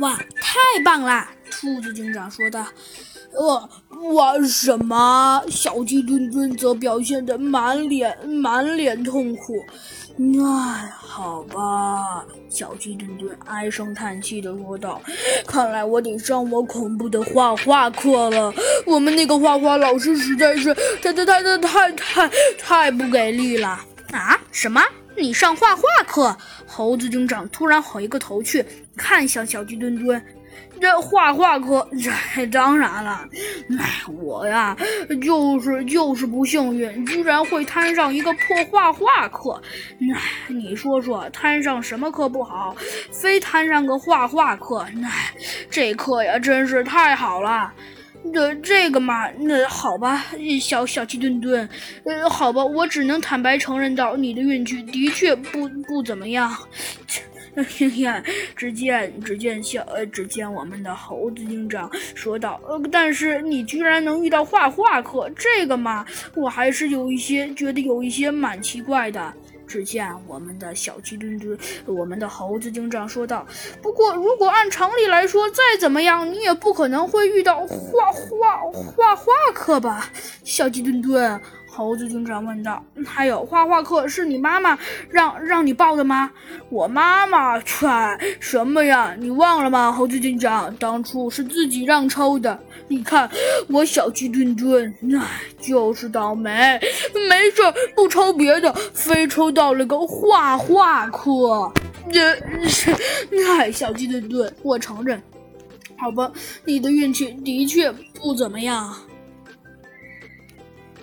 哇，太棒啦！兔子警长说道。呃，哇，什么？小鸡墩墩则表现得满脸满脸痛苦。哎，好吧，小鸡墩墩唉声叹气地说道：“看来我得上我恐怖的画画课了。我们那个画画老师实在是太太太太太太太不给力了。”啊？什么？你上画画课？猴子警长突然回过头去看向小鸡墩墩。这画画课，这当然了。哎，我呀，就是就是不幸运，居然会摊上一个破画画课。哎，你说说，摊上什么课不好，非摊上个画画课？哎，这课呀，真是太好了。这这个嘛，那好吧，小小鸡墩墩，呃，好吧，我只能坦白承认到，你的运气的确不不怎么样。嘿嘿，只见只见小呃，只见我们的猴子警长说道：“呃，但是你居然能遇到画画课，这个嘛，我还是有一些觉得有一些蛮奇怪的。”只见我们的小鸡墩墩，我们的猴子警长说道：“不过，如果按常理来说，再怎么样，你也不可能会遇到画画画画课吧，小鸡墩墩。”猴子警长问道：“还有画画课是你妈妈让让你报的吗？”我妈妈，切，什么呀？你忘了吗？猴子警长当初是自己让抽的。你看我小鸡墩墩，唉，就是倒霉，没事不抽别的，非抽到了个画画课。这是，唉，小鸡墩墩，我承认，好吧，你的运气的确不怎么样。